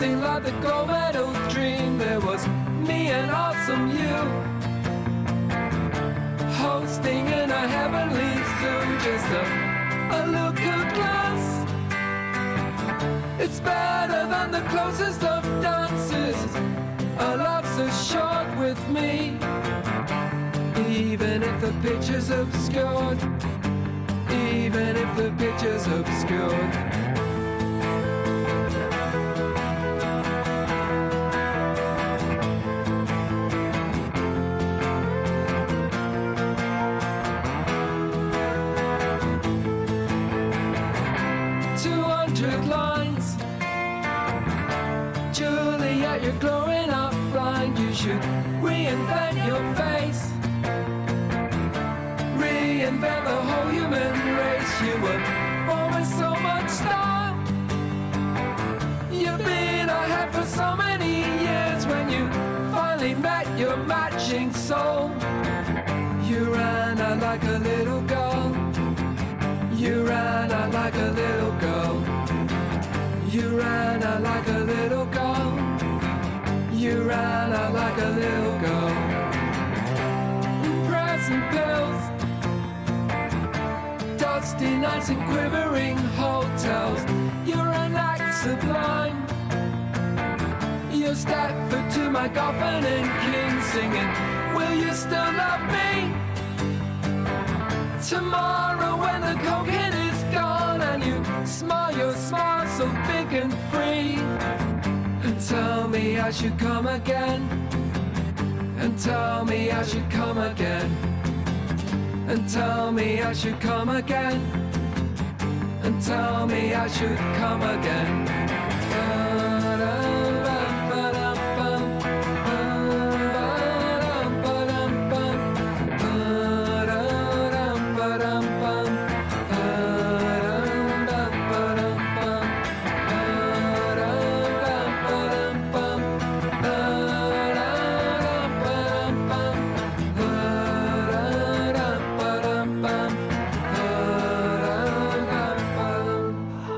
Lasting like the gold medal dream. There was me and awesome you, hosting in a heavenly zoo. Just a, a look of glass. It's better than the closest of dances. A love so short with me, even if the picture's obscured. Even if the picture's obscured. My Goffin and King singing. Will you still love me? Tomorrow when the cocaine is gone and you smile your smile so big and free. And tell me I should come again. And tell me I should come again. And tell me I should come again. And tell me I should come again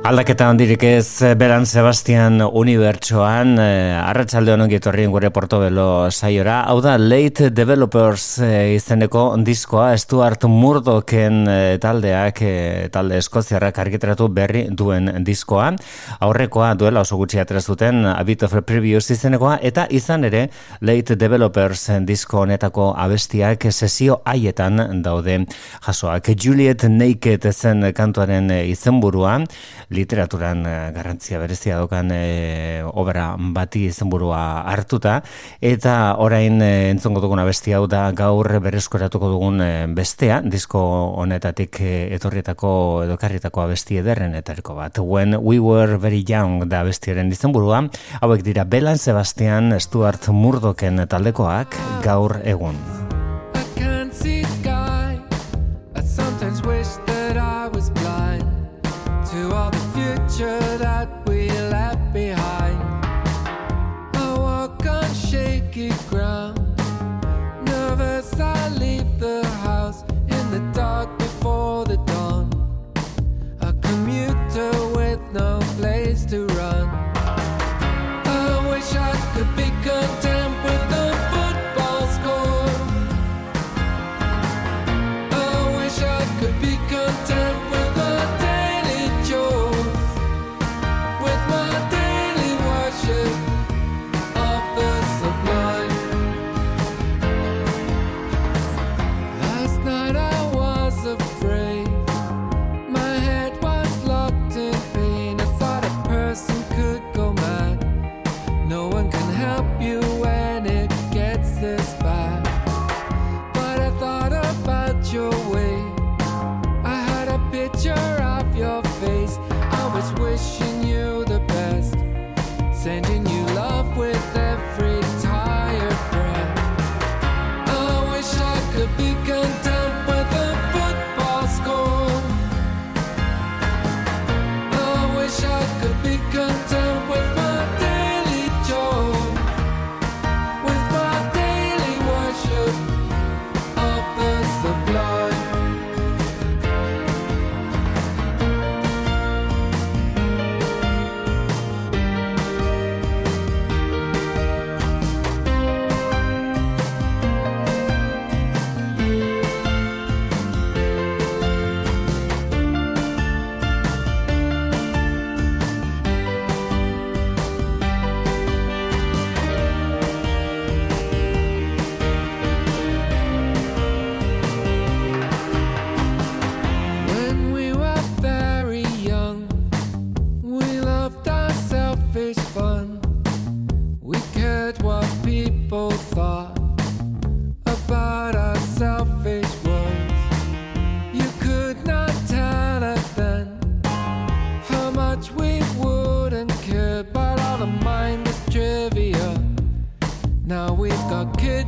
Aldaketa handirik ez Beran Sebastian unibertsoan, eh, arratsalde honen etorrien gure Portobelo saiora. Hau da, Late Developers eh, izeneko diskoa, Stuart Murdochen eh, taldeak, eh, talde eskoziarrak argitratu berri duen diskoa. Aurrekoa duela oso gutxi atera zuten, A Bit of a Previous izenekoa, eta izan ere, Late Developers disko honetako abestiak sesio haietan daude jasoak. Juliet Naked zen kantuaren eh, izenburua, literaturan eh, garrantzia berezia dokan e, obra bati izenburua hartuta. Eta orain e, entzongo dugun abesti hau da gaur berreskoratuko dugun e, bestea disko honetatik e, etorrietako edo karrietako abesti ederren etariko bat. When We Were Very Young da abestiaren izenburua. Hauek dira Belan Sebastian Stuart Murdochen taldekoak gaur egun. I can't see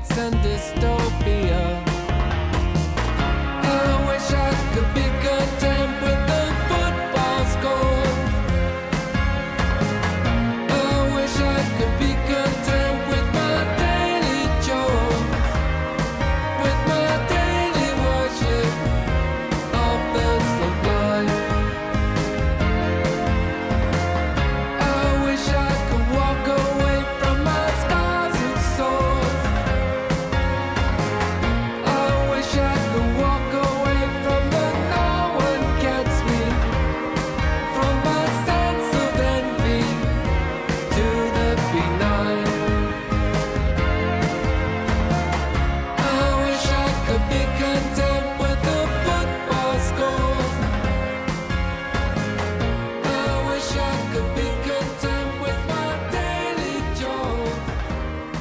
send this to.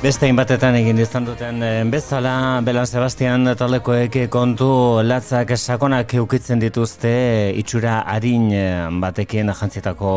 Beste hainbatetan egin izan duten eh, bezala, Belan Sebastian taldekoek kontu latzak sakonak eukitzen dituzte itxura harin eh, batekin jantzietako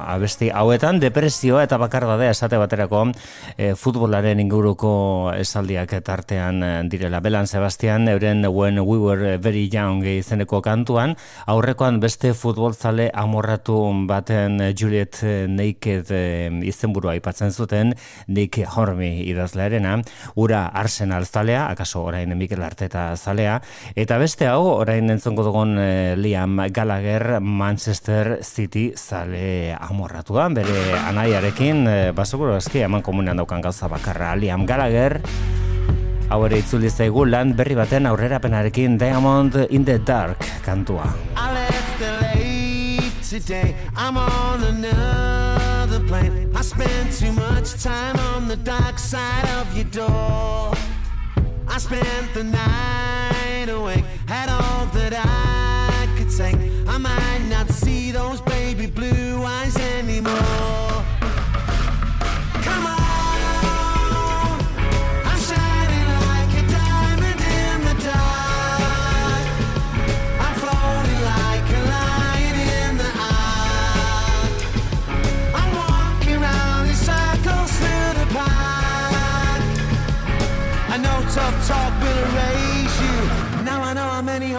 abesti hauetan, depresioa eta bakardadea esate baterako eh, futbolaren inguruko esaldiak tartean eh, direla. Belan Sebastian, euren When We Were Very Young izeneko kantuan, aurrekoan beste futbolzale amorratu baten eh, Juliet eh, Naked eh, izenburua aipatzen zuten, Nick Hormy idazlearena, ura Arsenal zalea, akaso orain Mikel Arteta zalea, eta beste hau orain entzongo dugun eh, Liam Gallagher Manchester City zale amorratua, bere anaiarekin, eh, basokuro eski eman komunean daukan gauza bakarra, Liam Gallagher, hau ere itzuli zaigu lan berri baten aurrerapenarekin Diamond in the Dark kantua. I left LA today. I'm on another plane. I spent too much time on the dark side of your door. I spent the night awake, had all that I could take.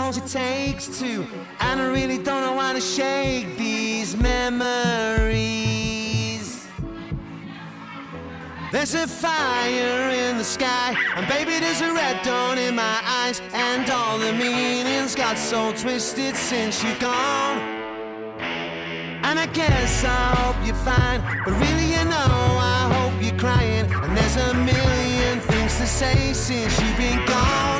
Know how many holes it takes to. And I really don't know how to shake these memories. There's a fire in the sky, and baby, there's a red dawn in my eyes, and all the meanings got so twisted since you're gone. And I guess I hope you're fine, but really, you know, I hope you're crying. And there's a million things to say since you've been gone.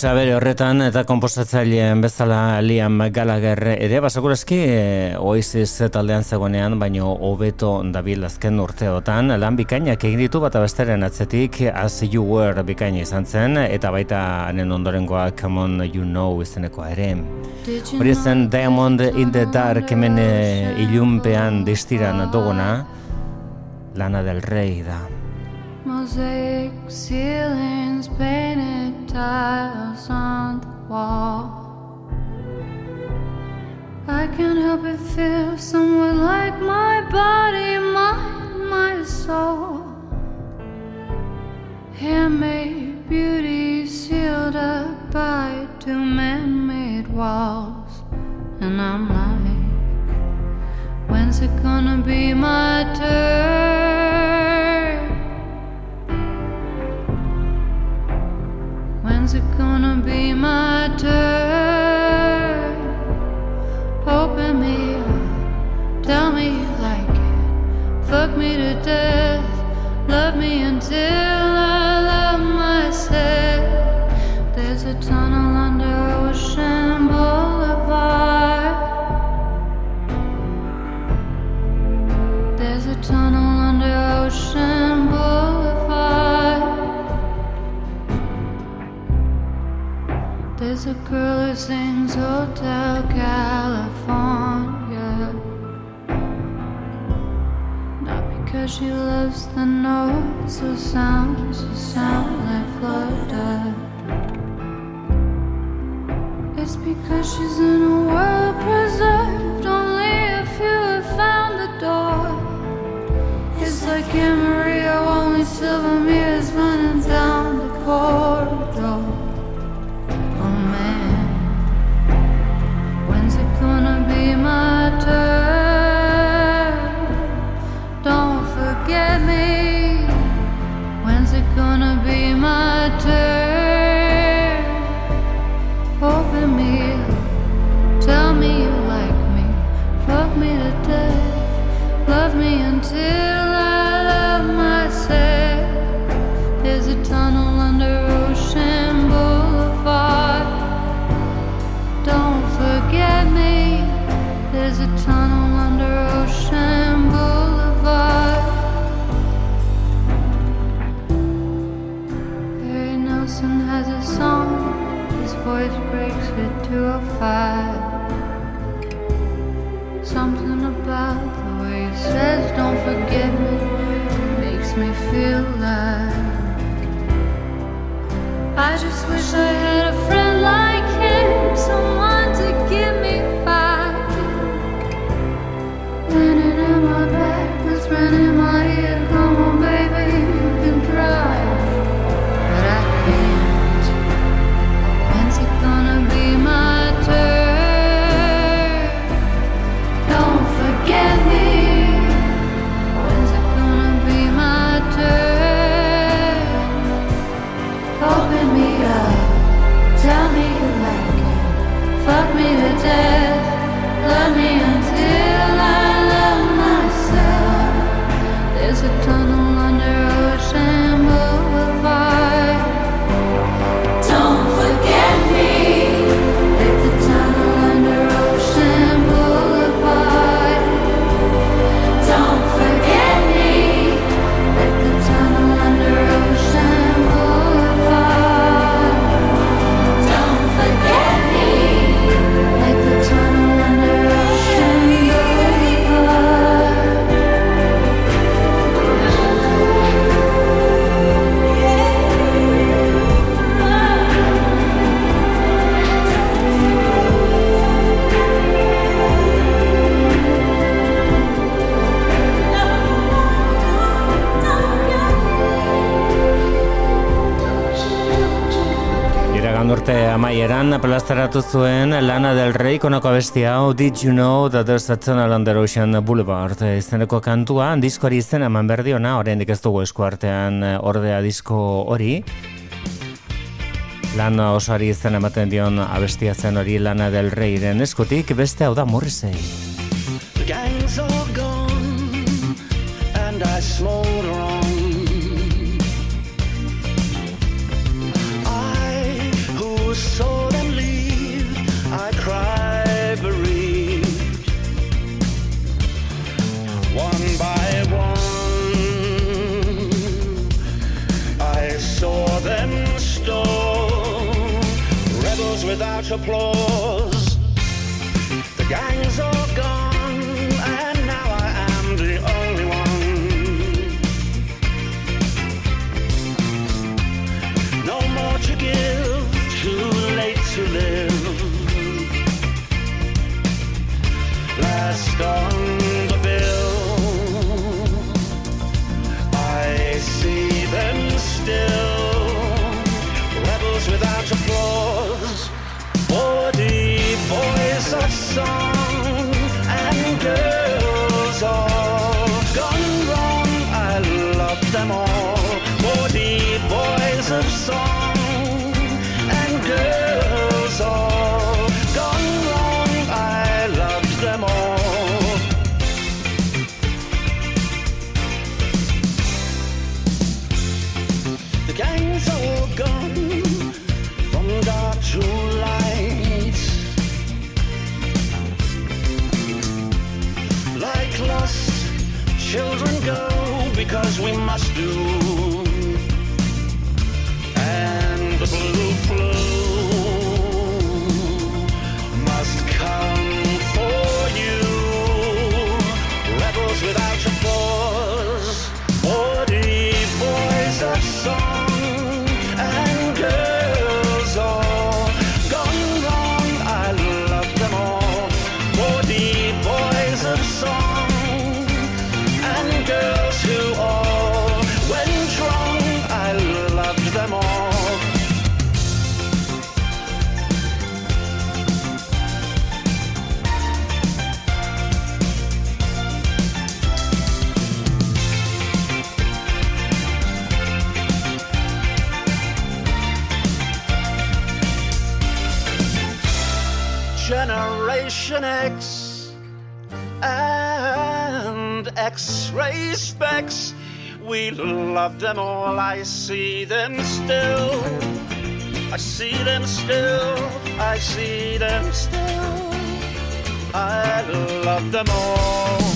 Ahotsa bere horretan eta komposatzaileen bezala Liam Gallagher ere basakurazki e, Oasis taldean zegoenean baino hobeto dabil azken urteotan lan bikainak egin ditu bat abesteren atzetik As You Were bikaina izan zen eta baita hanen ondorengoa Come On You Know izenekoa ere. Hori zen Diamond in the Dark hemen e, ilunpean distiran duguna Lana del Rey da. Mosaic ceilings, painted tiles on the wall. I can't help but feel somewhat like my body, mind, my soul. Handmade beauty sealed up by two man made walls. And I'm like, when's it gonna be my turn? When's it gonna be my turn? Open me up, tell me you like it. Fuck me to death, love me until I love myself. There's a tunnel under Ocean Boulevard. There's a tunnel under Ocean There's a girl who sings Hotel California. Not because she loves the notes or sounds or sound like Florida. It's because she's in a world preserved. Only a few have found the door. It's like Maria, only silver mirrors plazaratu zuen Lana del Rey konako abestia hau Did You Know That There's a Tunnel Under Ocean Boulevard? Izeneko kantua diskoari izena eman berdiona oraindik ez dugu esku artean eh, ordea disko hori. Lan osoari izena ematen dion abestia zen hori Lana del Reyren eskutik. Beste hau da Morrissey. The gang's all gone, and I smolder applause. The gang's We love them all. I see them still. I see them still. I see them still. I love them all.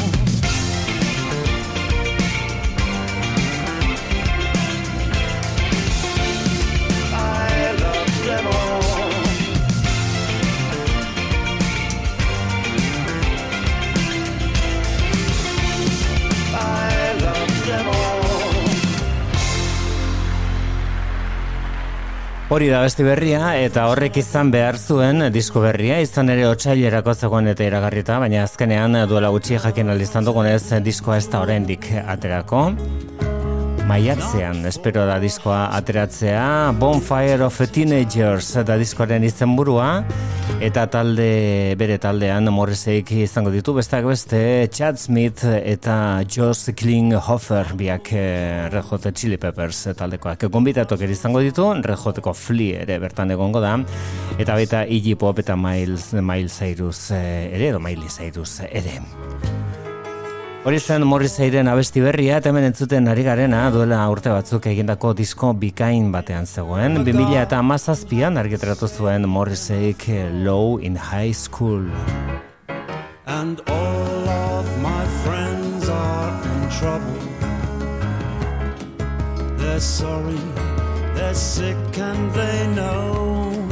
Hori da beste berria eta horrek izan behar zuen disko berria, izan ere otsailerako zegoen eta iragarrita, baina azkenean duela gutxi jakin aldizan dugunez diskoa ez da oraindik aterako. Maiatzean, espero da diskoa ateratzea, Bonfire of Teenagers da diskoaren izenburua eta talde, bere taldean Morriseik izango ditu, besteak beste Chad Smith eta Joss Klinghoffer biak eh, Red Hot Chili Peppers taldekoak. Gonbitatok ere izango ditu, Red Hoteko Flea ere bertan egongo da, eta baita Iggy Pop eta Miles, Miles Cyrus eh, ere, edo Miley Cyrus ere. Hori zen Morriseiren abesti berria, eta hemen entzuten ari garena duela urte batzuk egindako disko bikain batean zegoen. 2000 eta amazazpian argitaratu zuen Morriseik Low in High School. and all of my friends are in trouble. They're sorry, they're sick, and they know.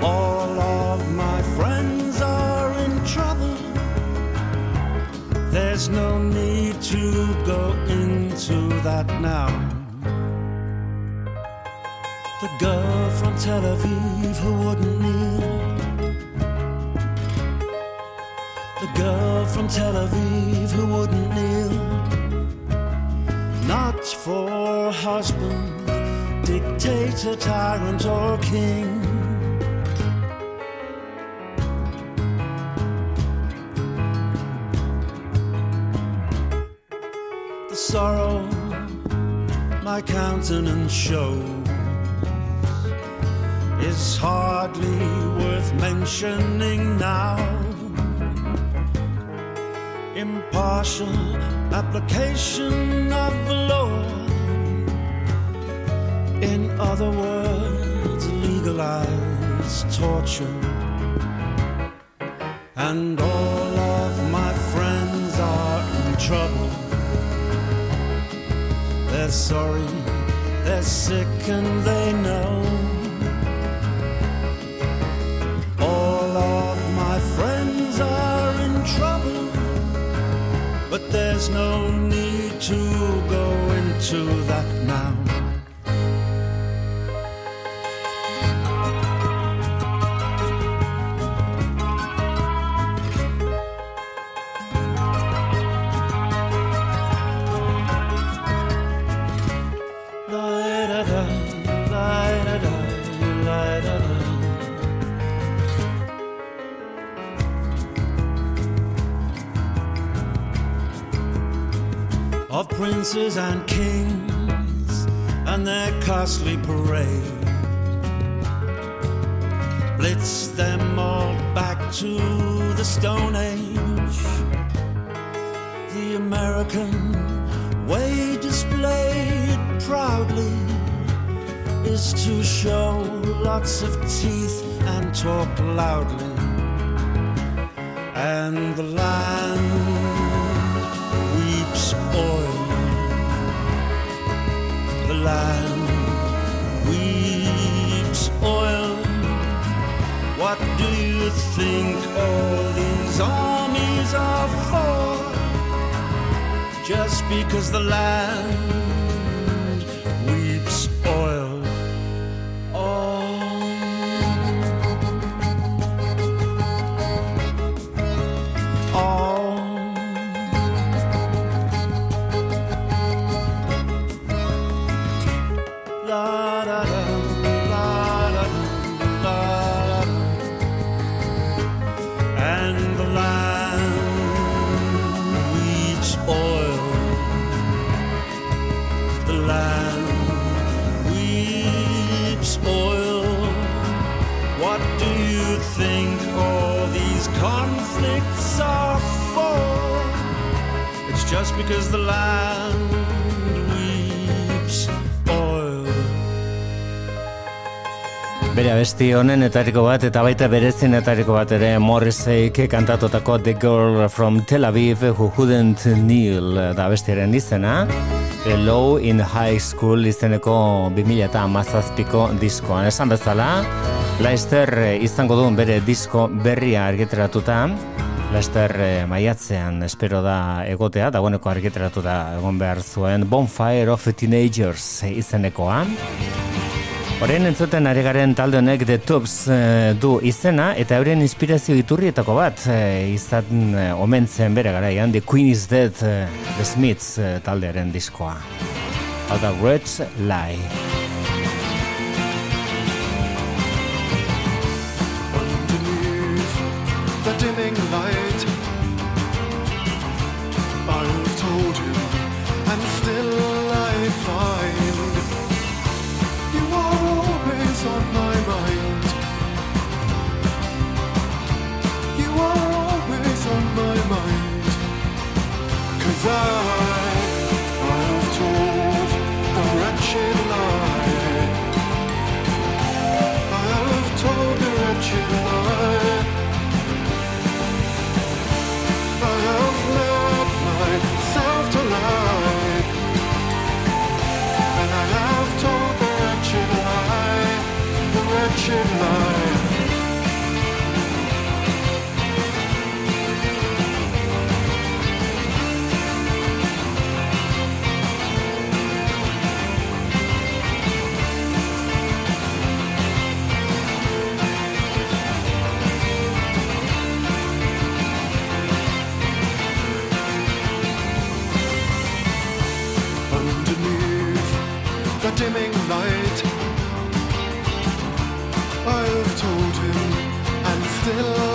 All of my friends There's no need to go into that now. The girl from Tel Aviv who wouldn't kneel. The girl from Tel Aviv who wouldn't kneel. Not for husband, dictator, tyrant, or king. Sorrow my countenance shows is hardly worth mentioning now impartial application of the law. In other words, legalized torture. And all of my friends are in trouble. They're sorry, they're sick, and they know. All of my friends are in trouble, but there's no need to go into that now. Princes and kings and their costly parade. Blitz them all back to the Stone Age. The American way displayed proudly is to show lots of teeth and talk loudly. And the land land weeps oil. What do you think all these armies are for? Just because the land Just because the land weeps oil. Bere abesti honen etariko bat eta baita berezin etariko bat ere Morriseik kantatutako The Girl from Tel Aviv Who Couldn't Kneel da abestiaren izena Low in High School izeneko 2000 eta amazazpiko diskoan. Esan bezala, Leicester eh, izango duen bere disko berria argiteratuta, Leicester eh, maiatzean espero da egotea, dagoeneko argiteratuta egon behar zuen Bonfire of Teenagers izenekoa. Horren entzuten ari garen talde honek The Tubes eh, du izena eta euren inspirazio iturrietako bat eh, izan eh, omen bere garaian The Queen is Dead eh, The Smiths eh, taldearen diskoa. Hau da Red Lie. still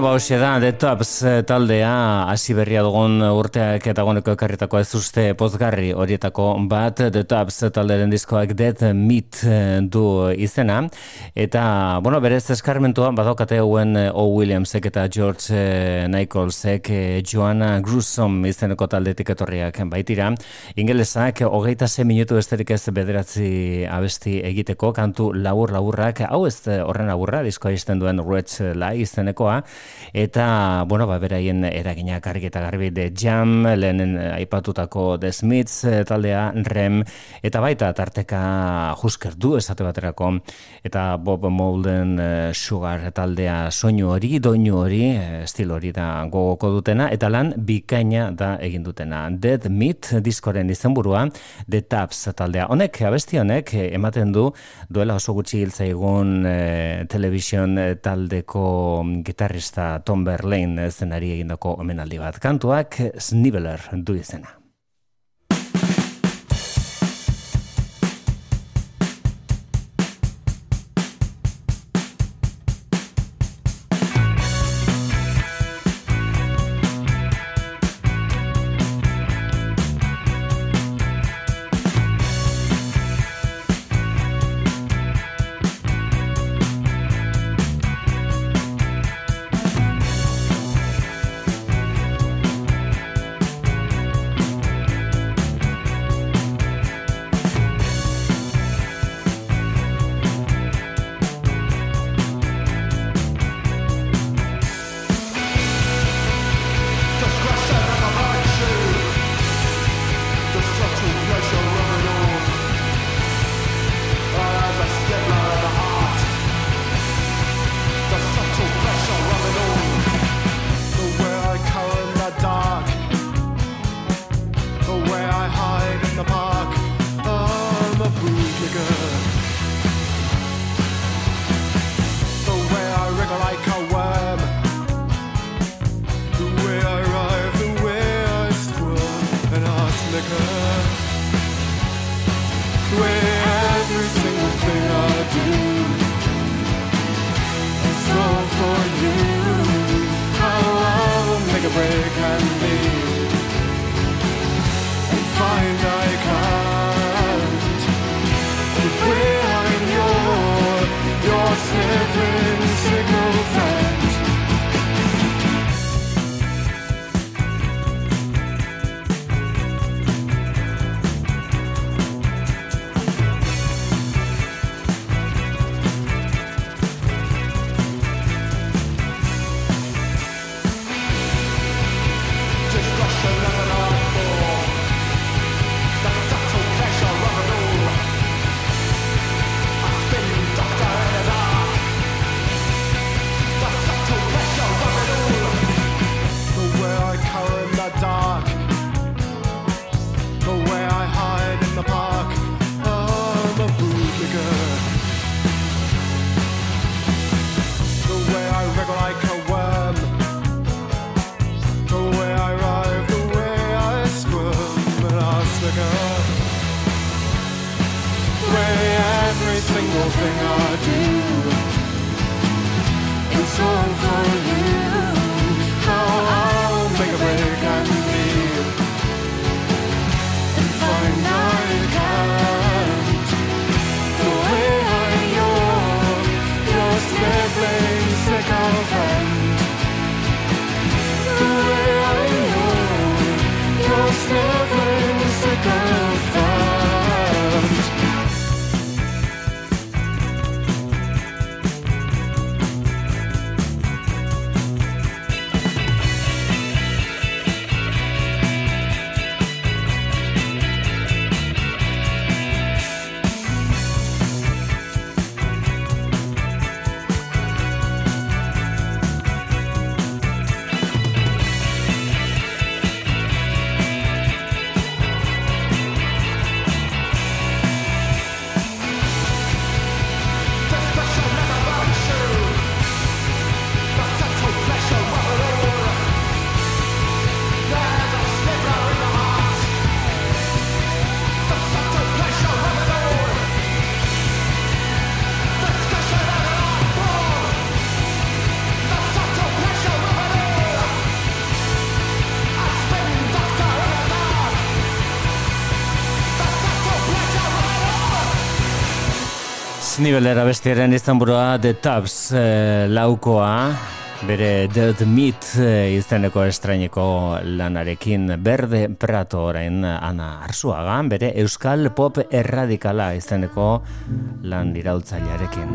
Ba, hoxe da, The Tops eh, taldea, hasi berria dugun urteak eta goneko ekarritako ez uste pozgarri horietako bat, The Tops talderen diskoak Dead Meat eh, du izena, eta, bueno, berez eskarmentua, badokate hauen eh, O. Williamsek eta George Nicholsek Joanna Grusom izeneko taldetik etorriak baitira, ingelesak hogeita ze minutu esterik ez bederatzi abesti egiteko, kantu labur-laburrak, hau ez horren laburra, diskoa izten duen Red Lai izenekoa, eta bueno ba beraien eraginak argi eta garbi de Jam lehenen aipatutako The Smiths eh, taldea Rem eta baita tarteka Husker du esate baterako. Eta Bob Molden eh, Sugar taldea soinu hori doinu hori eh, estilo hori da gogoko dutena eta lan bikaina da egin dutena. Dead Meat diskoren izenburua The Taps taldea. Honek abesti honek ematen du duela oso gutxi hiltzaigun e, television taldeko gitarrista eta Tom Berlain zenari egindako omenaldi bat kantuak Sniveler du izena. Nivelera bestiaren izenburua The Tubs eh, laukoa bere Dead Meat eh, izeneko estraineko lanarekin berde prato orain ana arzuaga bere euskal pop erradikala izeneko lan dirautzailearekin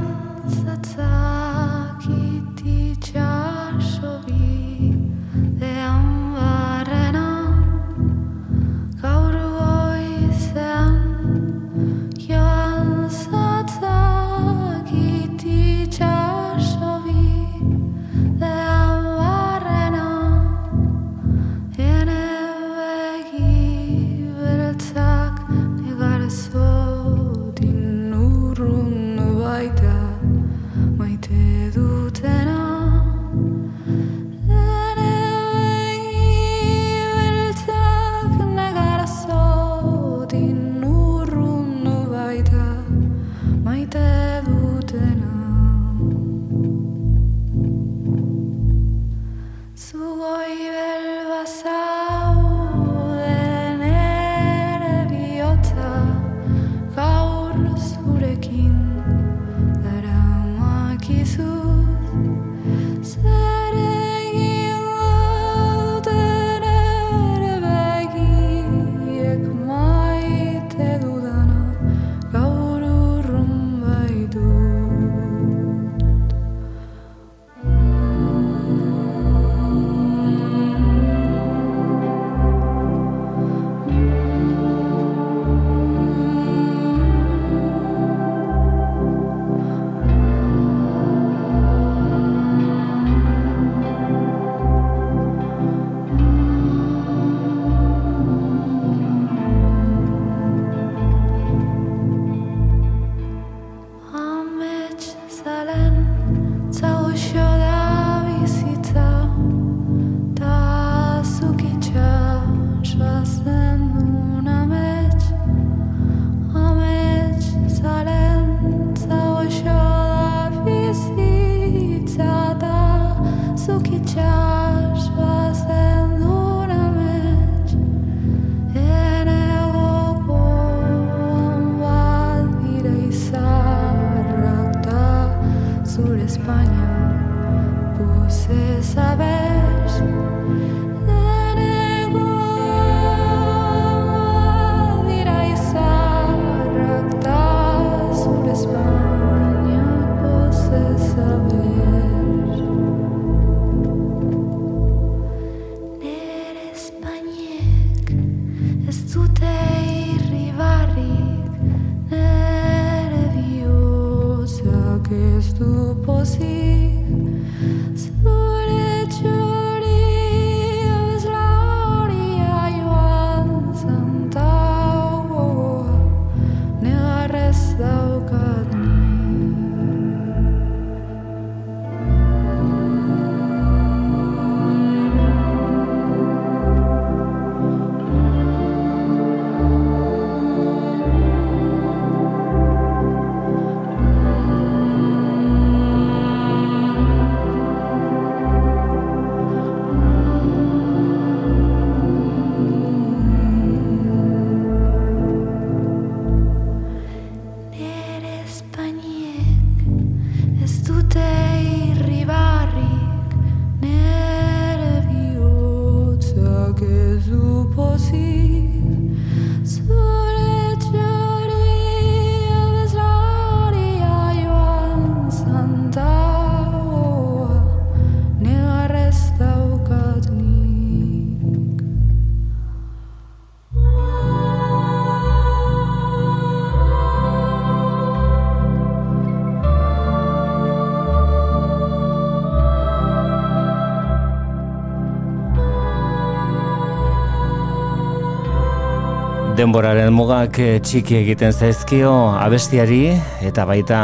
denboraren mugak eh, txiki egiten zaizkio abestiari eta baita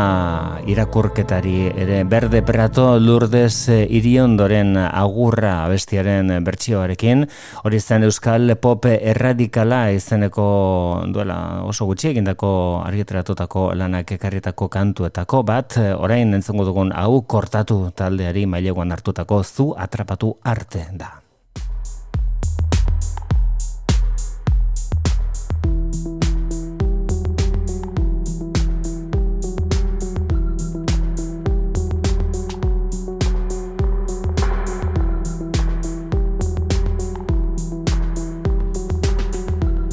irakurketari ere. Berde prato lurdez eh, iriondoren agurra abestiaren bertsioarekin. Hori zen euskal pop erradikala izeneko duela oso gutxi egindako argitratutako lanak ekarritako kantuetako bat. Orain entzengu dugun hau kortatu taldeari maileguan hartutako zu atrapatu arte da.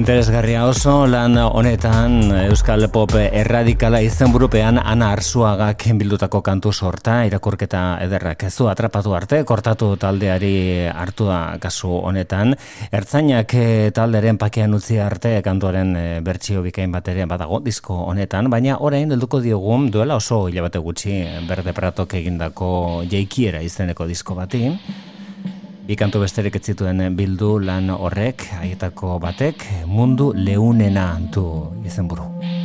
Interesgarria oso lan honetan Euskal Pop erradikala izenburupean Ana Arzuagak bildutako kantu sorta irakurketa ederrak ez du atrapatu arte kortatu taldeari hartua kasu honetan. Ertzainak eh, talderen pakean utzi arte kantuaren eh, bertsio bikain bat badago disko honetan baina orain helduko diogu duela oso hilabete gutxi Berde Pratok egindako jeikiera izeneko disko bati Bi kantu besterik ez zituen bildu lan horrek, haietako batek, mundu leunena du izenburu. Gazte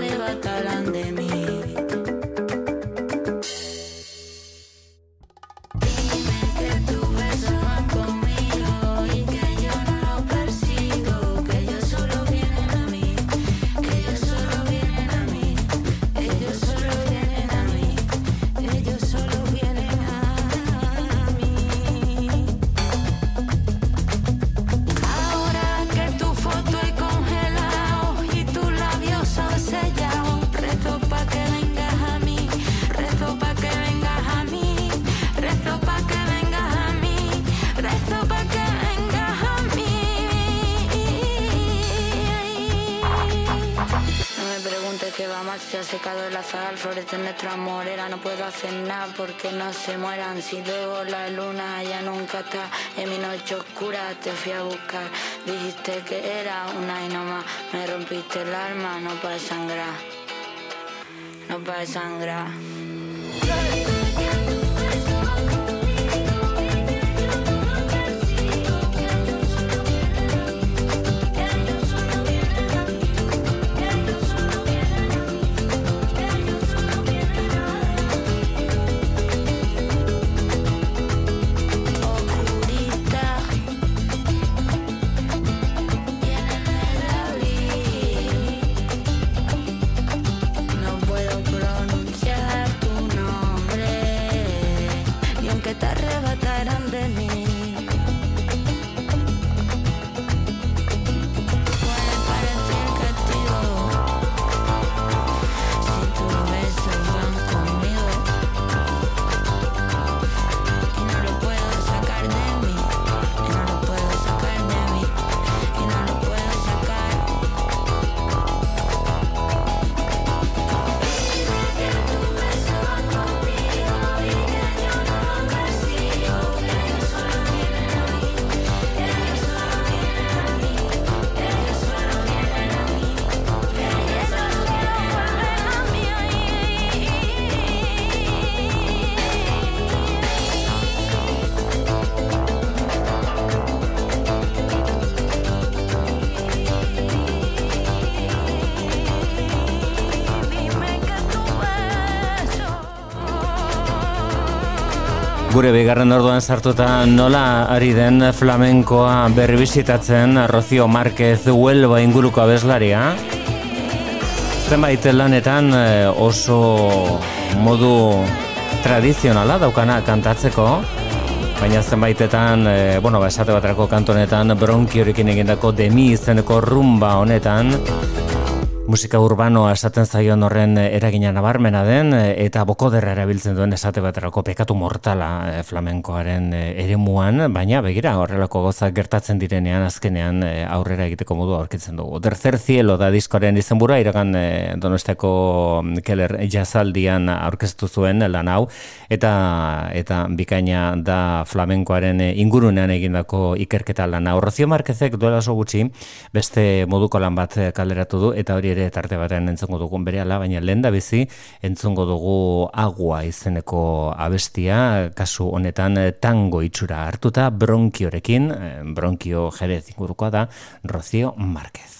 arrebatar. Se mueran. Si luego la luna ya nunca está en mi noche oscura, te fui a buscar. Dijiste que era una y no más, me rompiste el alma, no para sangrar, no para sangrar. Gure bigarren orduan sartuta nola ari den flamenkoa berri bizitatzen Rocio Márquez Huelva inguruko abeslaria. Zenbait lanetan eh, oso modu tradizionala daukana kantatzeko, baina zenbaitetan, e, bueno, ba, esate baterako kantonetan bronkiorekin egindako demi izeneko rumba honetan, musika urbanoa esaten zaion horren eragina nabarmena den eta bokoderra erabiltzen duen esate baterako pekatu mortala e, flamenkoaren eremuan, baina begira horrelako gozak gertatzen direnean azkenean aurrera egiteko modu aurkitzen dugu. Tercer cielo da diskoaren izenbura iragan e, donosteko keller jazaldian aurkeztu zuen lan hau eta eta bikaina da flamenkoaren ingurunean egindako ikerketa lan hau. Rocio Marquezek duela oso gutxi beste moduko lan bat kaleratu du eta hori ere ere tarte batean entzongo dugun berehala, baina lehen da bizi entzongo dugu agua izeneko abestia, kasu honetan tango itxura hartuta bronkiorekin, eh, bronkio jerez ingurukoa da, Rocio Márquez.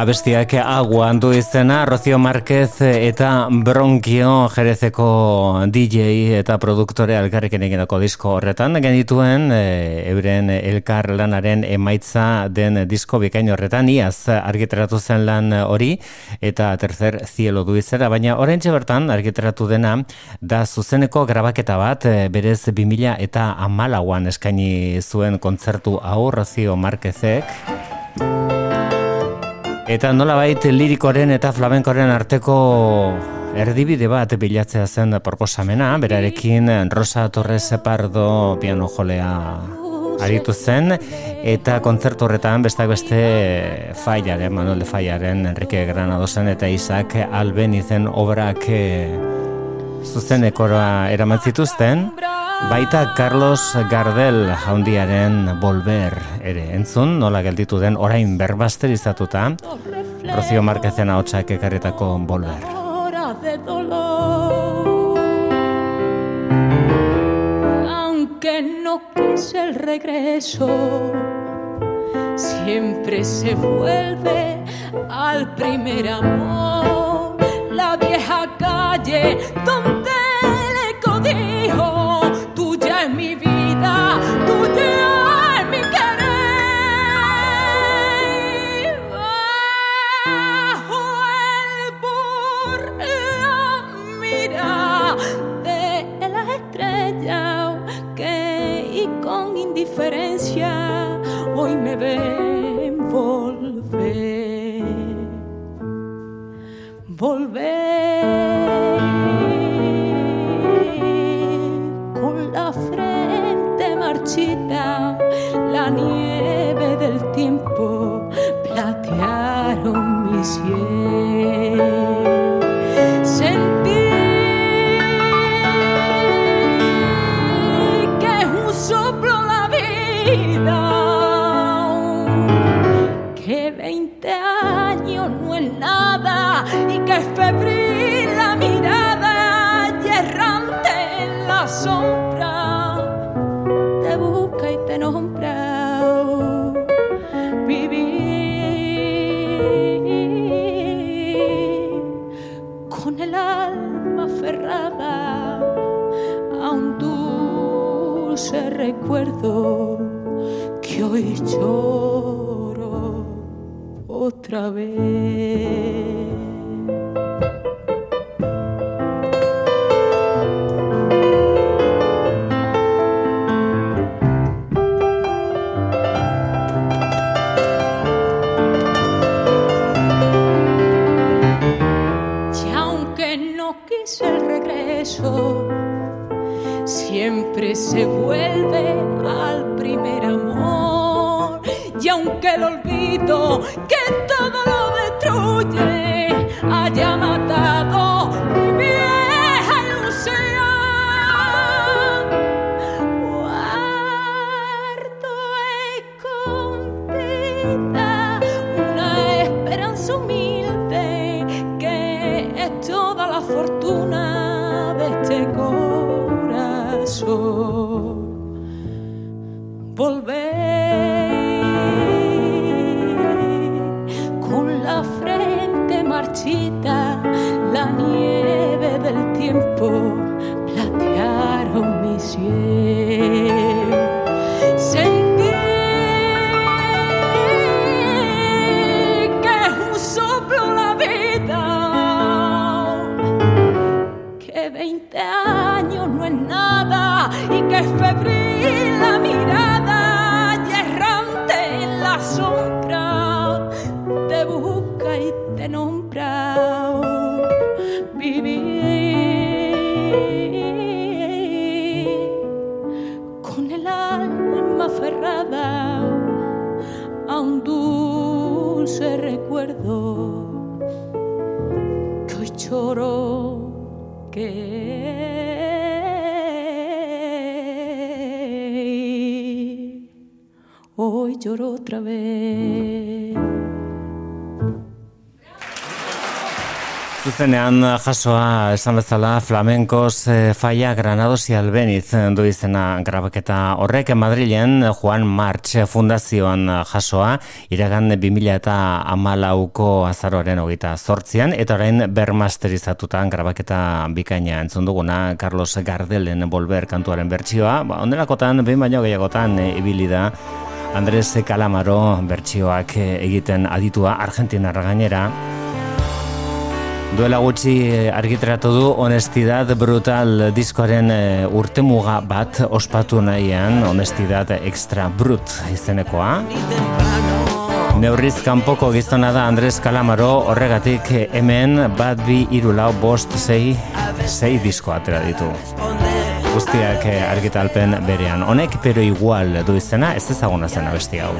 Abestiak agua handu izena, Rocio Márquez eta Bronkio jerezeko DJ eta produktore alkarriken eginako disko horretan. Genituen e, euren elkar lanaren emaitza den disko bikain horretan, iaz argitaratu zen lan hori eta tercer zielo du izera, baina orain bertan argitaratu dena da zuzeneko grabaketa bat e, berez 2000 eta amalauan eskaini zuen kontzertu hau Rocio Márquezek. Eta nola bait lirikoren eta flamenkoren arteko erdibide bat bilatzea zen proposamena, berarekin Rosa Torres Pardo piano jolea aritu zen, eta kontzertu horretan bestak beste faiaren, Manuel de Faiaren, Enrique Granadosen eta Isaac Albenizen obrak eh, zuzenekora eraman zituzten, Baita Carlos Gardel jaundiaren Volver ere. Entzun, nola gelditu den orain berbasterizatuta, Rocio Marquezen haotxak ekarretako Volver. Aunque no quise el regreso, siempre se vuelve al primer amor, la vieja calle donde le codijo indiferencia hoy me ven volver. Volver. la nieve del tiempo platearon mi cielo. Dulce recuerdo que hoy lloro otra vez. Se vuelve al primer amor. Y aunque el olvido que Bertan eh, jasoa esan bezala flamenkoz e, eh, faia Granados y Albeniz eh, du izena grabaketa horrek Madrilen Juan March fundazioan jasoa iragan 2000 eta amalauko azaroaren hogeita sortzian eta orain bermasterizatutan grabaketa bikaina entzun duguna Carlos Gardelen bolber kantuaren bertsioa ba, ondelakotan behin baino gehiagotan e, ibili da Andres Calamaro bertsioak egiten aditua Argentina gainera. Duela gutxi eh, argitratu du Honestidad Brutal diskoaren eh, urtemuga bat ospatu nahian Honestidad Extra Brut izenekoa. Neurriz kanpoko gizona da Andres Kalamaro horregatik eh, hemen bat bi irulau bost zei, zei disko atera ditu. Guztiak argitalpen berean. Honek pero igual du izena ez ezaguna zen abesti hau.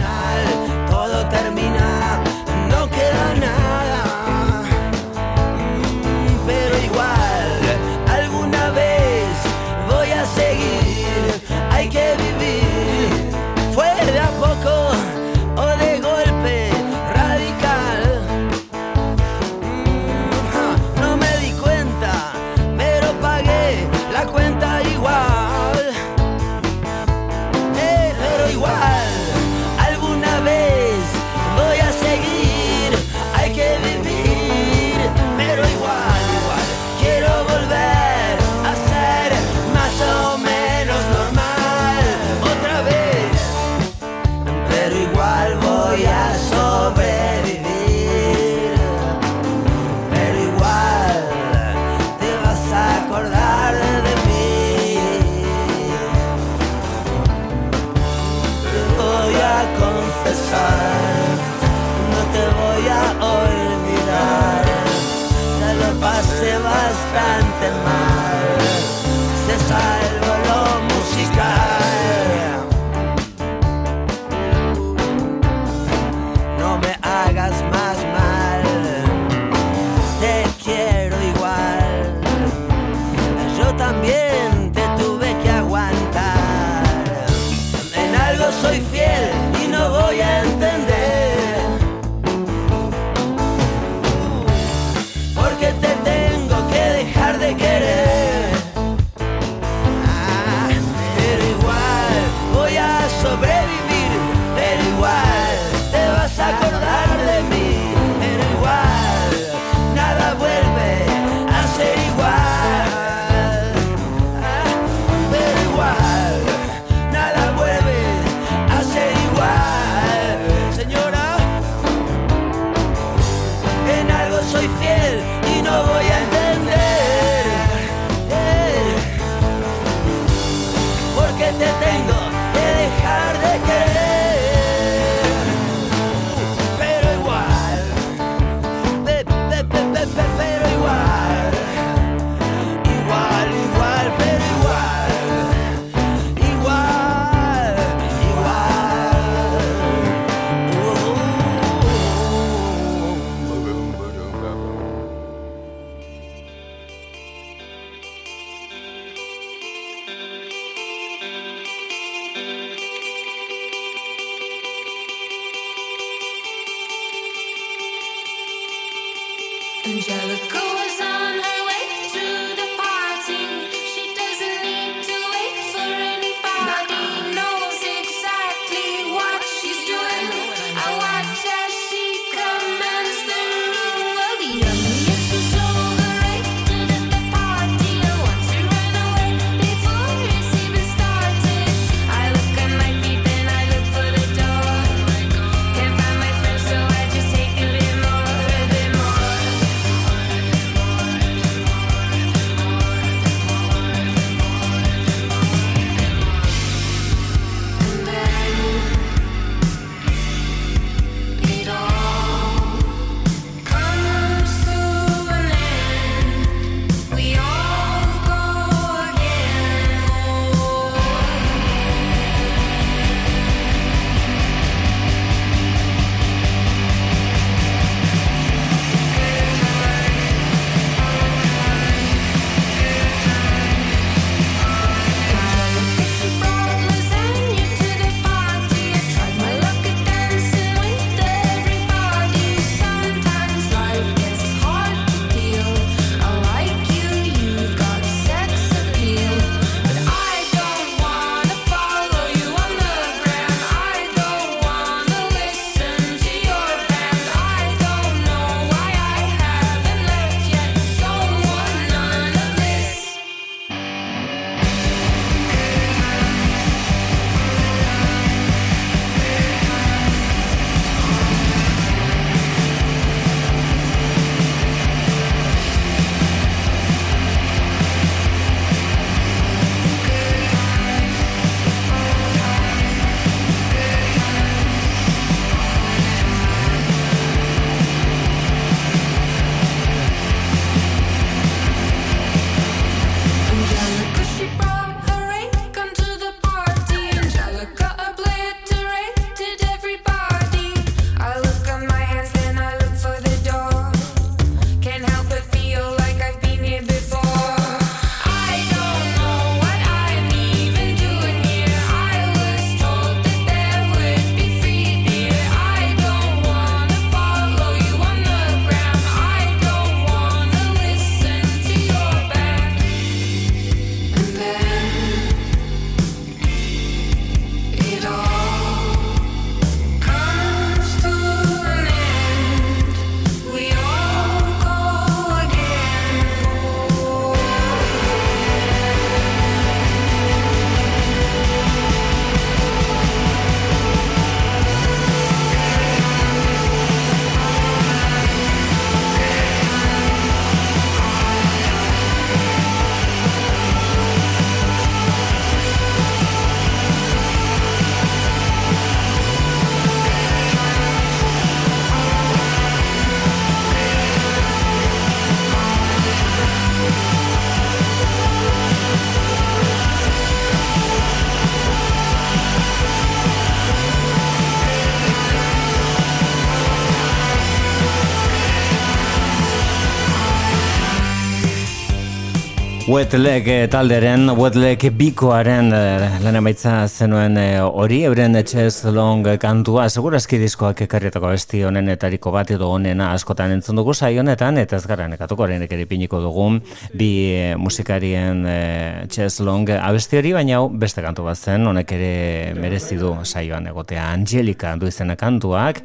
Wet Leg eh, talderen, Wet Leg bikoaren eh, lan emaitza zenuen eh, hori, euren etxez long kantua, segurazki diskoak ekarrietako besti honen etariko bat edo honena askotan entzun dugu saionetan, eta ez gara nekatuko horrenek eripiniko dugu bi musikarien etxez long abesti hori, baina beste kantu bat zen, honek ere merezi du saioan egotea. Angelika du izena kantuak,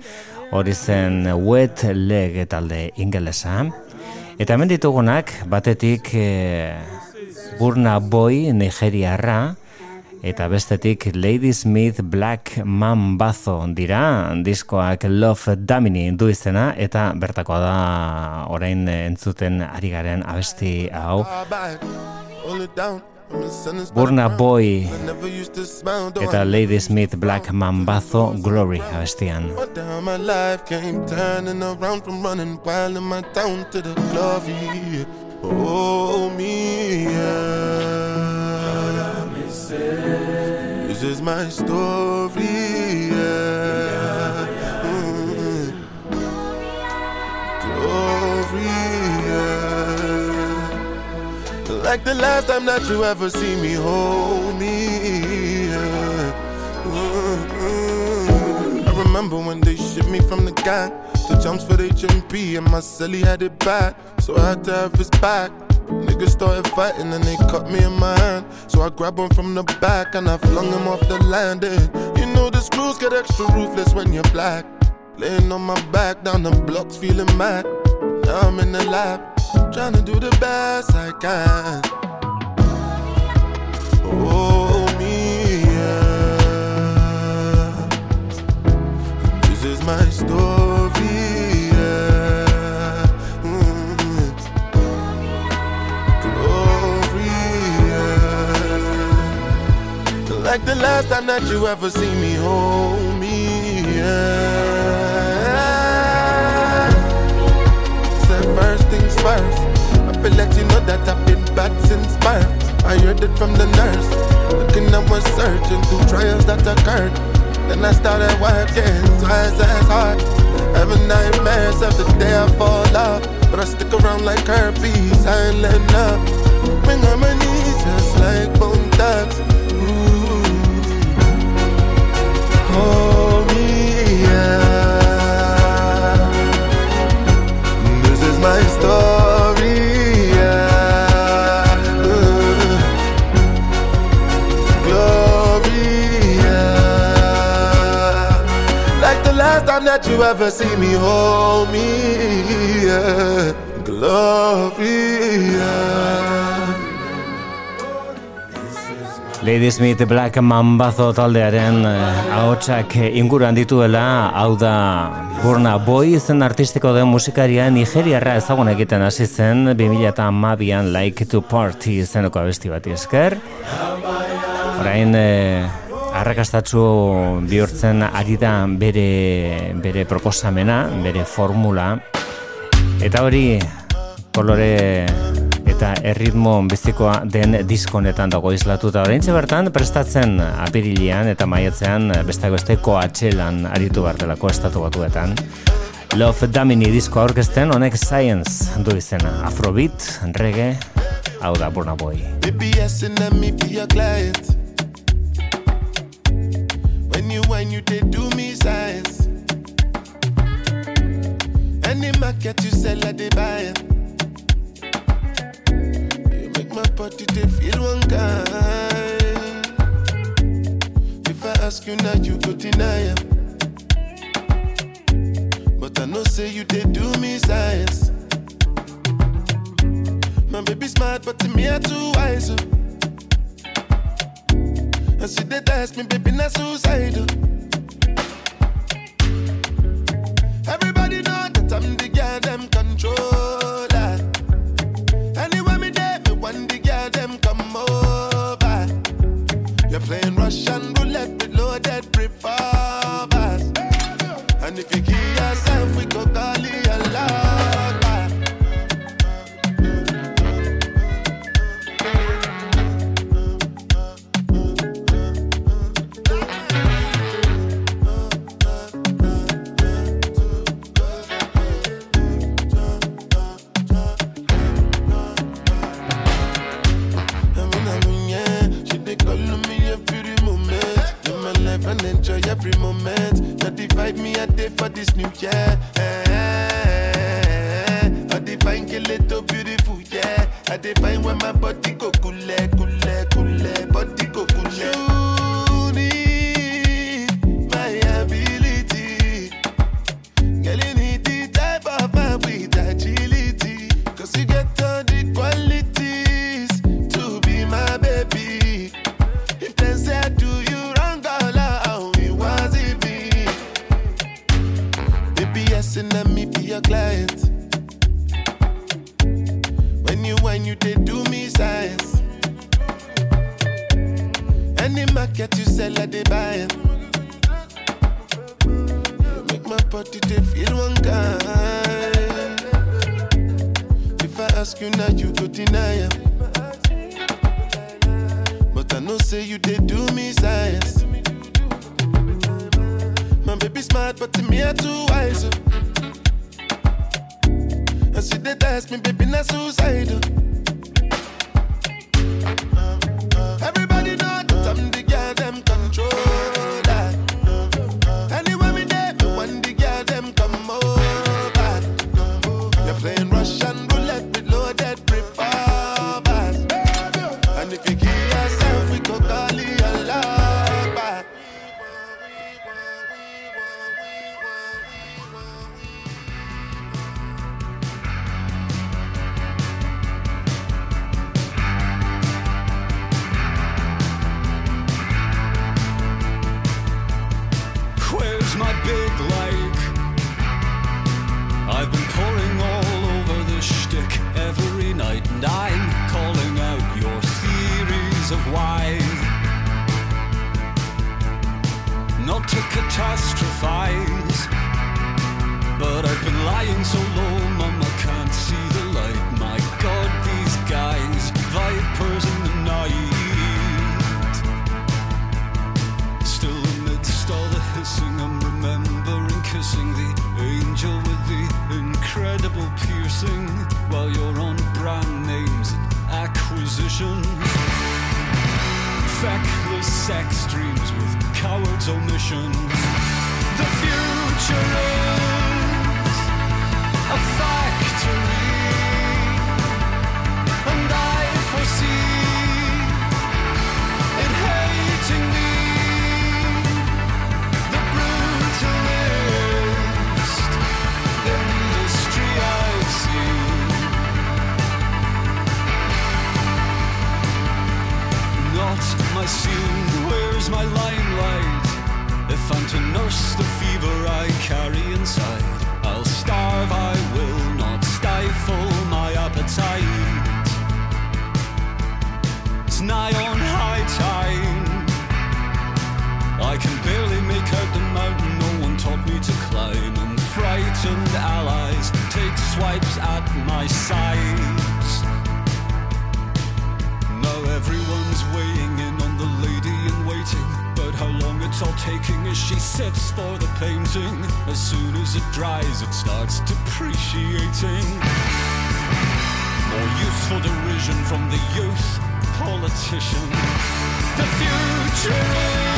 hori zen Wet Leg talde ingelesa, Eta hemen ditugunak, batetik e, Burna Boy Nigeriarra, eta bestetik Lady Smith Black Mambazo dira, diskoak Love Damini du izena, eta bertakoa da orain entzuten ari garen abesti hau. Burna Boy eta Lady Smith Black Mambazo Glory abestian. Oh, me, yeah. This is my story, yeah. Mm. Glory, yeah. Like the last time that you ever see me hold me, yeah. I remember when they shipped me from the gang jumps for the HMP and my celly had it bad, so I had to have his back. Niggas started fighting and they cut me in my hand. So I grabbed him from the back and I flung him off the landing. You know the screws get extra ruthless when you're black. Laying on my back down the blocks, feeling mad. Now I'm in the lab, trying to do the best I can. Oh, me, yeah. This is my story, Like the last time that you ever see me hold me, yeah. Said first things first. I feel let you know that I've been bad since birth. I heard it from the nurse. Looking at my searching through trials that occurred. Then I started working twice as hard. Having nightmares of the day I fall off. But I stick around like herpes, I ain't letting up. Bring on my knees just like bone thugs. That you ever see me hold me, yeah. Glory, Lady Smith Black Mambazo taldearen eh, ahotsak inguruan dituela, hau da Burna Boy izen artistiko den musikaria Nigeriarra ezagun egiten hasi zen 2012an Like to Party izeneko abesti bat esker. Orain eh, arrakastatzu bihurtzen ari da bere, bere proposamena, bere formula. Eta hori kolore eta erritmo bizikoa den diskonetan dago izlatuta. Oraintxe bertan prestatzen apirilian eta maiatzean besteak beste koatxelan aritu bartelako estatu batuetan. Love Damini disko aurkezten honek Science du izena. Afrobeat, reggae, hau da Burna Boy. When you whine, you they do me science. Any market you sell, I they buy it. But you they feel one kind. If I ask you now, you go deny it. But I know say you they do me science. My baby smart, but to me I too wise. oh. And she they ask me, baby, not suicidal. Everybody know that I'm the girl them controller. My big lake? I've been pouring all over the shtick every night, and I'm calling out your theories of why. Not to catastrophize, but I've been lying so low, Mum, I can't see the light. My God, these guys, vipers in the night. Incredible while you're on brand names and acquisitions. Feckless sex dreams with cowards' omissions. The future is a factory, My where's my limelight? If I'm to nurse the fever I carry inside, I'll starve, I will not stifle my appetite. It's nigh on high time. I can barely make out the mountain no one taught me to climb, and frightened allies take swipes at my sides. Now everyone's weighing waiting, but how long it's all taking as she sits for the painting. As soon as it dries, it starts depreciating. More useful derision from the youth politician. The future is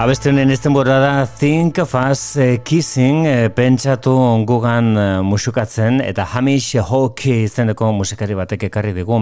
Abeste honen izten da Think of Us eh, Kissing eh, pentsatu gugan eh, musukatzen eta Hamish Hawk izeneko musikari batek ekarri digu.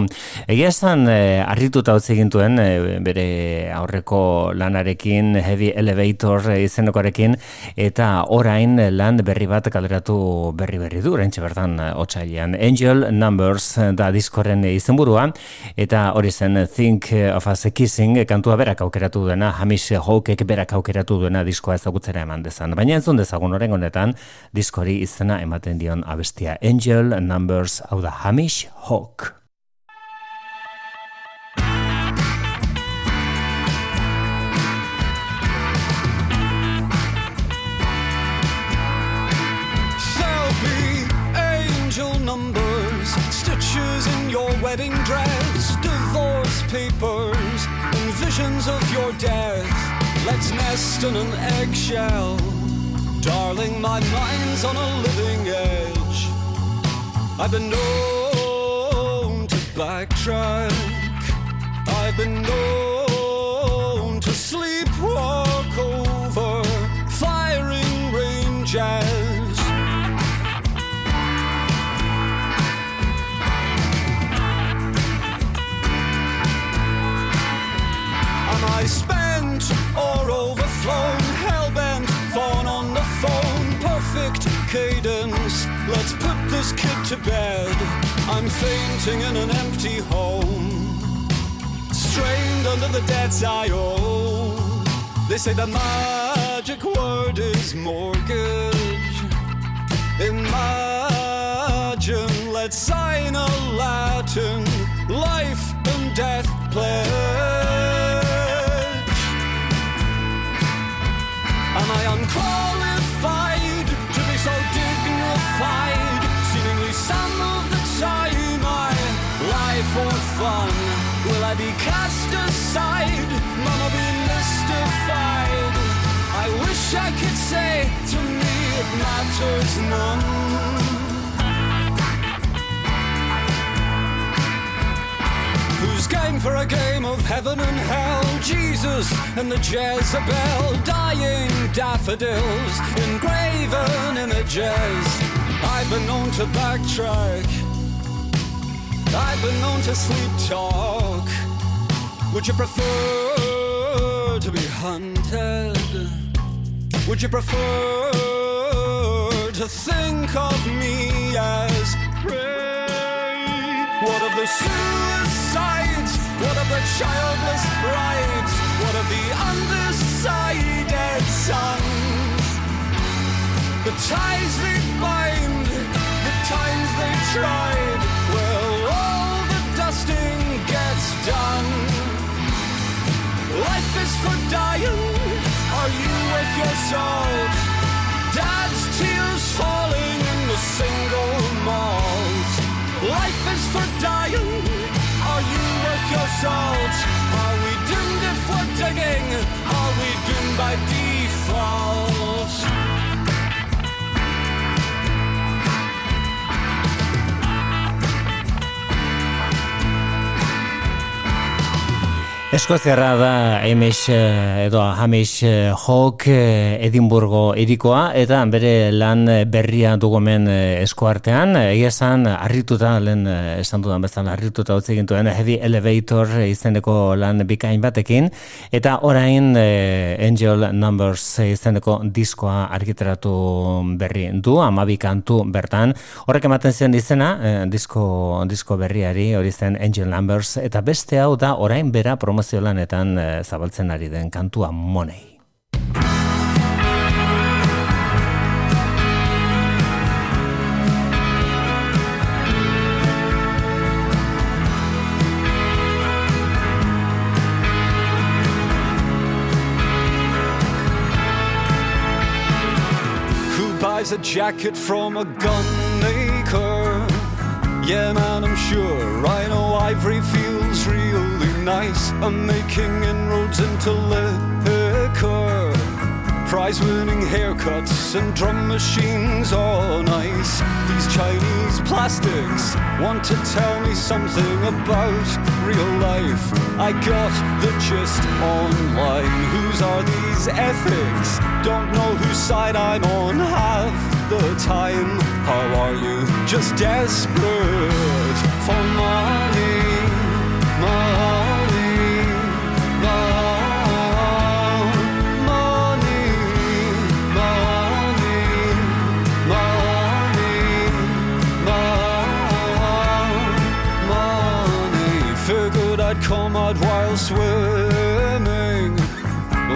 Egia esan eh, arrituta hau egintuen eh, bere aurreko lanarekin Heavy Elevator eh, izenekoarekin eta orain lan berri bat kaleratu berri berri du, rentxe bertan otsailean. Angel Numbers da diskoren izenburua eta hori zen Think of Us Kissing kantua berak aukeratu dena Hamish Hawkek berak aukeratu duena diskoa ezagutzera eman dezan. Baina entzun dezagun oren honetan, diskori izena ematen dion abestia Angel Numbers hau da Hamish Hawk. Nest in an eggshell. Darling, my mind's on a living edge. I've been known to backtrack. I've been known this kid to bed. I'm fainting in an empty home, strained under the debts I owe. They say the magic word is mortgage. Imagine, let's sign a Latin life and death pledge. Matters none. Who's game for a game of heaven and hell? Jesus and the Jezebel, dying daffodils, engraven images. I've been known to backtrack. I've been known to sleep talk. Would you prefer to be hunted? Would you prefer to think of me as prey? What of the suicides? What of the childless brides? What of the undecided sons? The ties they bind, the times they tried. Well, all the dusting gets done. Life is for dying. Are you worth your salt? Dad's tears falling in the single malt. Life is for dying. Are you worth your salt? Are we doomed if we're digging? Are we doomed by default? Eskoziarra da Hamish eh, edo Hamish eh, Hawk eh, Edinburgo irikoa eta bere lan berria dugomen eskuartean egia esan harrituta lehen eh, esan dudan bezala harrituta utzi gintuen Heavy Elevator izeneko lan bikain batekin. Eta orain Angel Numbers izeneko diskoa argitaratu berri du amabi kantu bertan. Horrek ematen zion izena disko, disko berriari hori zen Angel Numbers. Eta beste hau da orain bera promozio lanetan eh, zabaltzen ari den kantua buys a jacket from a gun maker? Yeah, man, I'm sure. Know ivory feels really nice. I'm making inroads into liquor. prize winning haircuts and drum machines on ice. These Chinese plastics want to tell me something about real life. I got the gist online. Whose are these ethics? Don't know whose side I'm on. half the time. How are you? Just desperate for. Money. Swimming.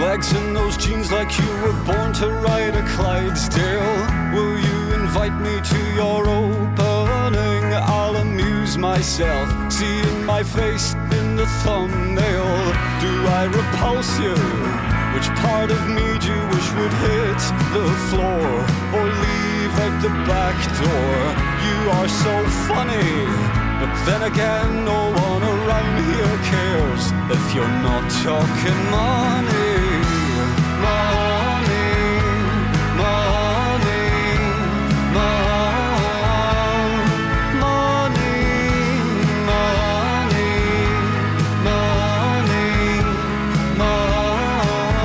Legs in those jeans like you were born to ride a Clydesdale. Will you invite me to your opening? I'll amuse myself, seeing my face in the thumbnail. Do I repulse you? Which part of me do you wish would hit the floor or leave out the back door? You are so funny. But then again, no one here cares if you're not talking money. Money, money, mon- money, money, money, mon-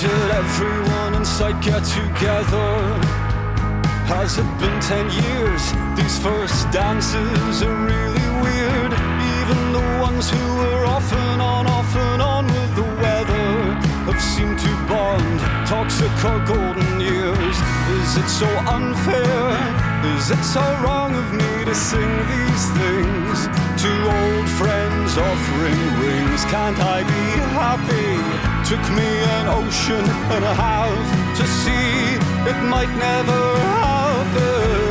Did everyone in sight get together? Has it been ten years? These first dances are really weird. Even the ones who were off and on, off and on with the weather have seemed to bond. Toxic or golden years. Is it so unfair? Is it so wrong of me to sing these things to old friends offering rings? Can't I be happy? Took me an ocean and a half to see it might never other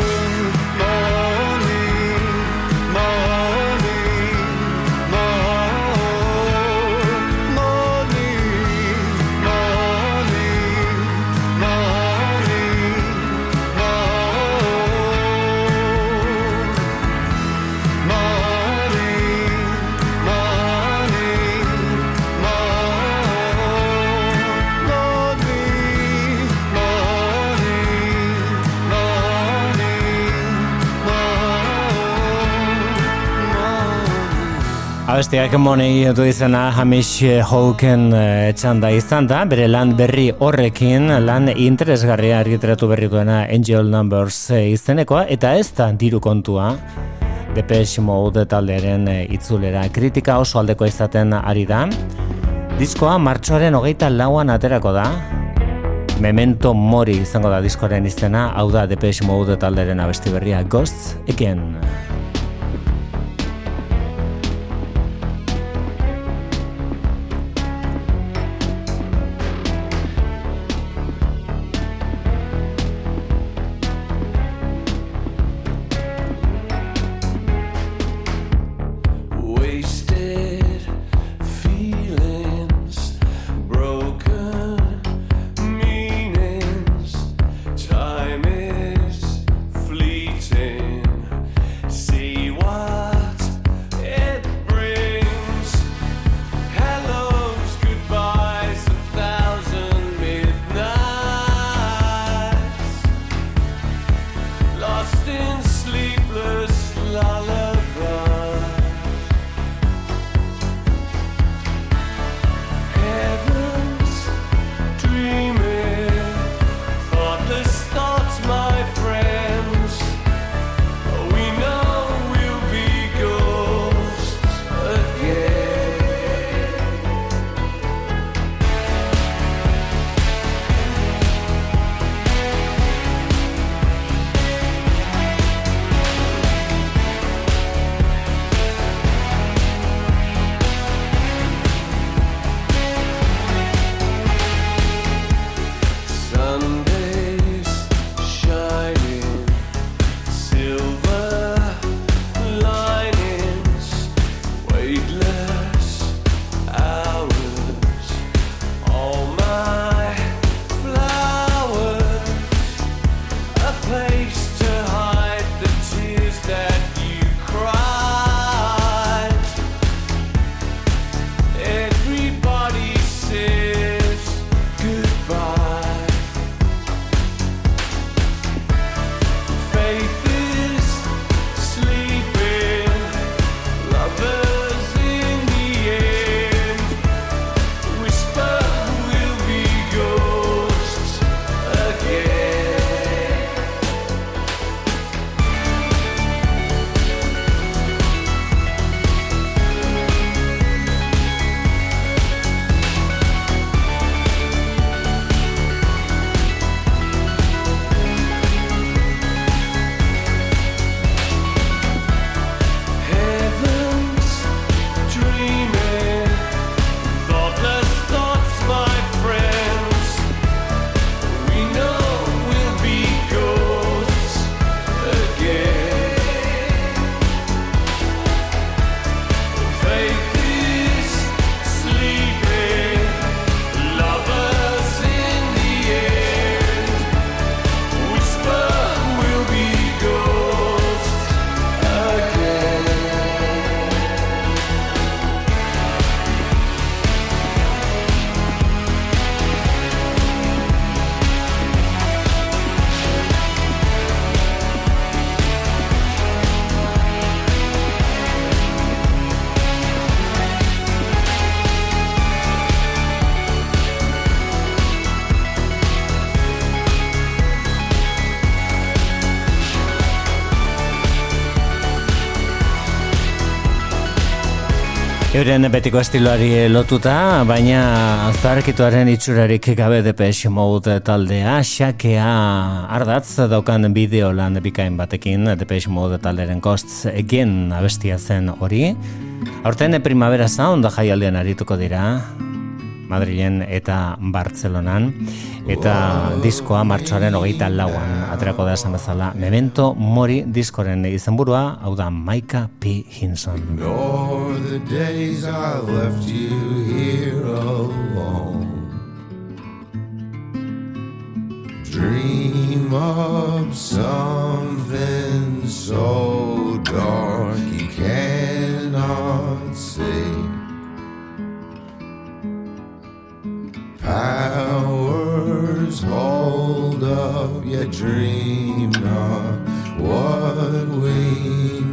Abestiak monei du izena Hamish Hawken eh, txanda izan da, bere lan berri horrekin, lan interesgarria argitratu berri duena Angel Numbers eh, izenekoa, eta ez da diru kontua. Depeche Mode taldearen itzulera kritika oso aldeko izaten ari da. Diskoa martxoaren hogeita lauan aterako da. Memento Mori izango da diskoaren izena, hau da Depeche Mode taldearen abesti berria Ghosts Again. Euren betiko estiloari lotuta, baina zarkituaren itxurarik gabe Depeche Mode taldea, xakea ardatz daukan bideo lan bikain batekin Depeche Mode talderen kost egin abestia zen hori. Aurten primavera sound jaialdean arituko dira, Madrilen eta Bartzelonan eta diskoa martxoaren hogeita lauan aterako da esan bezala Memento Mori diskoren izenburua hau da Maika P. Hinson. Nor the days I left you here alone. Dream of something so dark you cannot see powers hold up your dream not what we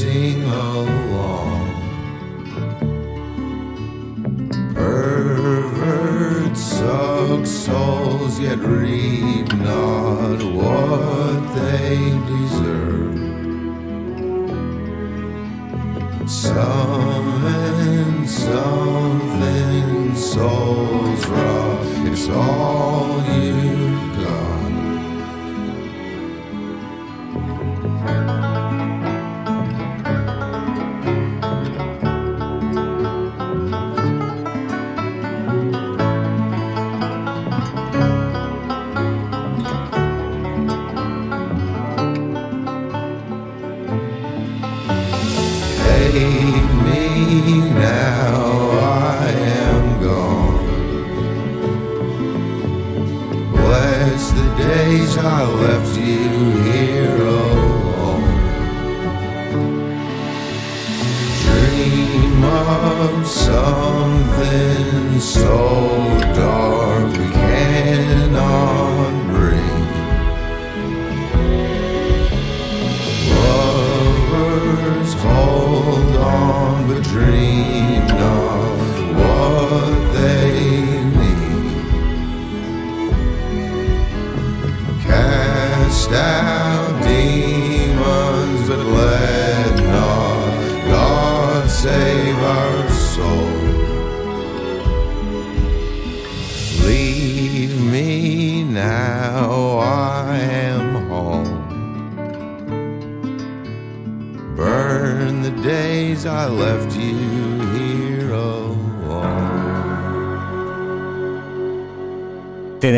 sing along. Perverts suck souls, yet reap not what they deserve. Summon something, souls raw. It's all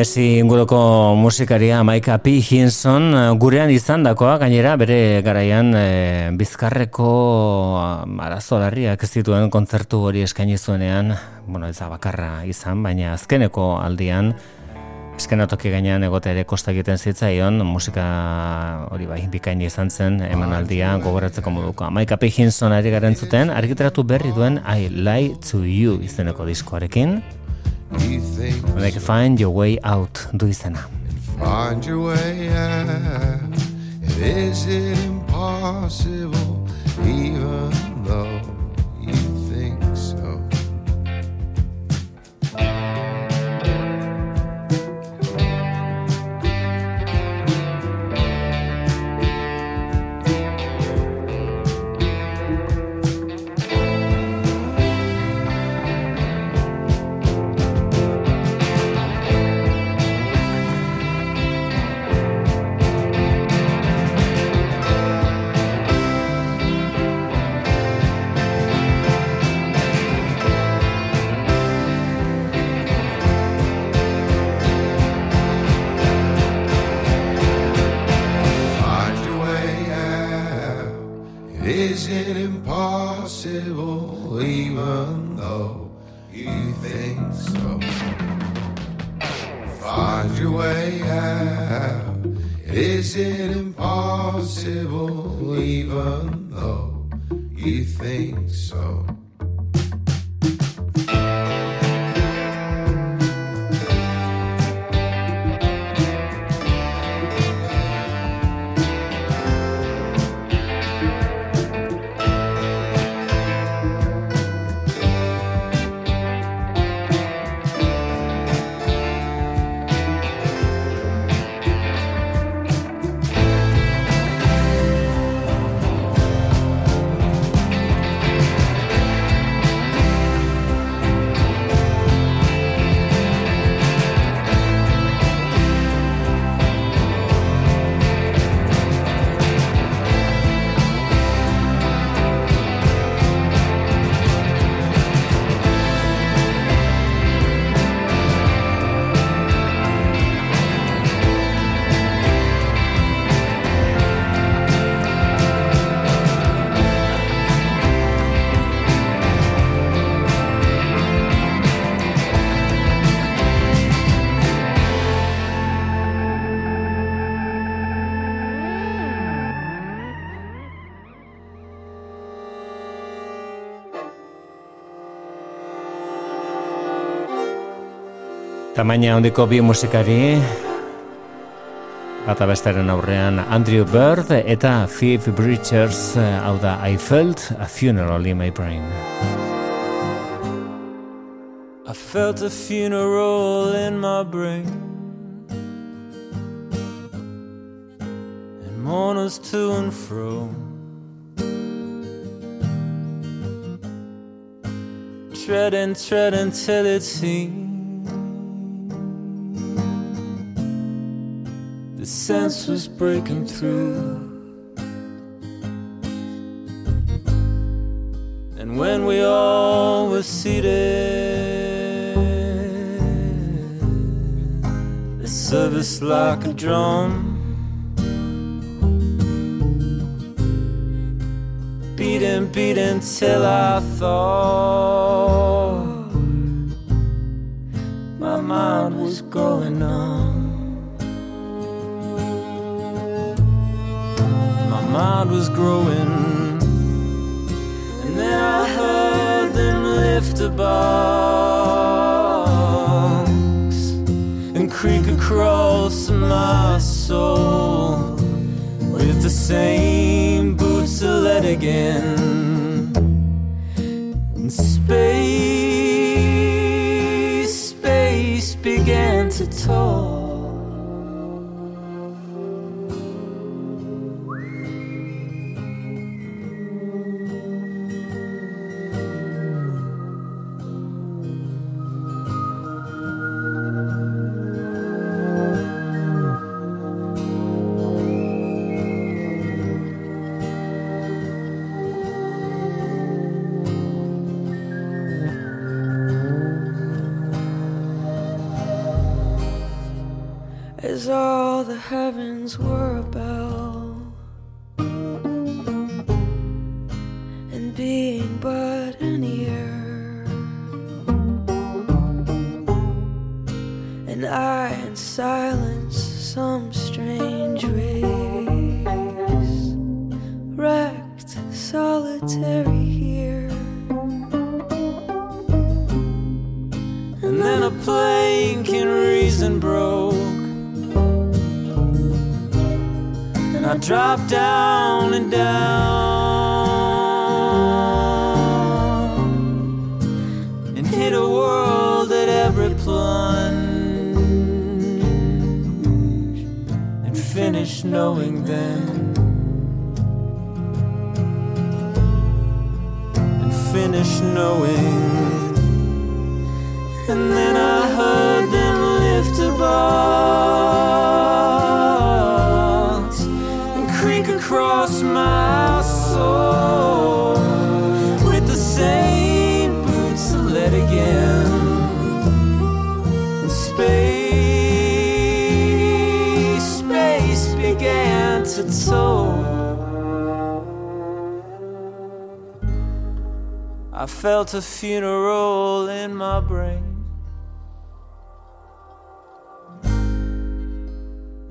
Tennessee inguruko musikaria Maika P. Hinson eh, gurean izandakoa gainera bere garaian e, bizkarreko ah, arazo larriak ez dituen kontzertu hori eskaini zuenean, bueno, ez da bakarra izan, baina azkeneko aldian eskenatoki gainean egote ere kosta egiten zitzaion, musika hori bai bikain izan zen emanaldia gogoratzeko moduko. Maika P. Hinson ari garen zuten, argitaratu berri duen I Lie to You izeneko diskoarekin. You think Like find your way out du izena. find your way out. Is it impossible, even though Find your way out. Is it impossible, even though you think so? Tamaina handiko bi musikari. Bata bestaren aurrean Andrew Bird eta Phoebe Bridgers hau da I felt a funeral in my brain. I felt a funeral in my brain. And mourners to and fro. Treading, treading till it seemed sense was breaking through. And when we all were seated, the service like a drum. Beating, beating till I thought my mind was going on. Mind was growing. And then I heard them lift a box and creak across my soul with the same boots of lead again. And space, space began to is all the heavens were about. Funeral in my brain.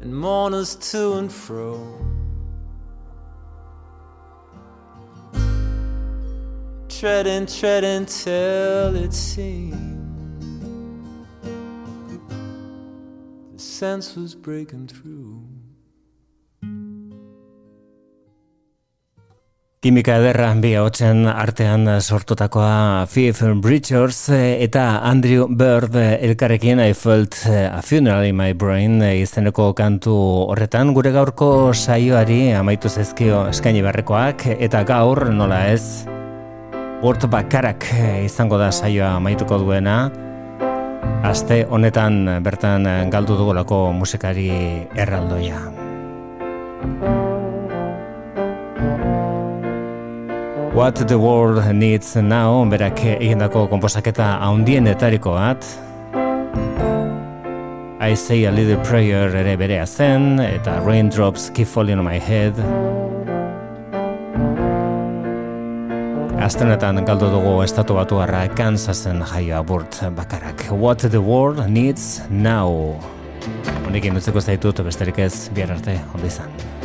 And mourners to and fro. treading, treading till it seemed the sense was breaking through. Kimika ederra bi hotzen artean sortutakoa Phoebe Bridgers eta Andrew Bird elkarrekin I felt a funeral in my brain izeneko kantu horretan gure gaurko saioari amaitu zezkio eskaini barrekoak eta gaur nola ez Urt bakarak eh, izango da saioa maituko duena. Aste honetan bertan galdu dugulako musikari erraldoia. What the world needs now, berak egindako komposaketa haundien etariko bat. I say a little prayer ere berea zen, eta raindrops keep falling on my head. Astenetan galdu dugu estatu batu harra Kansasen jaio aburt bakarak. What the world needs now. Honekin utzeko zaitut besterik ez bihar arte, ondo izan.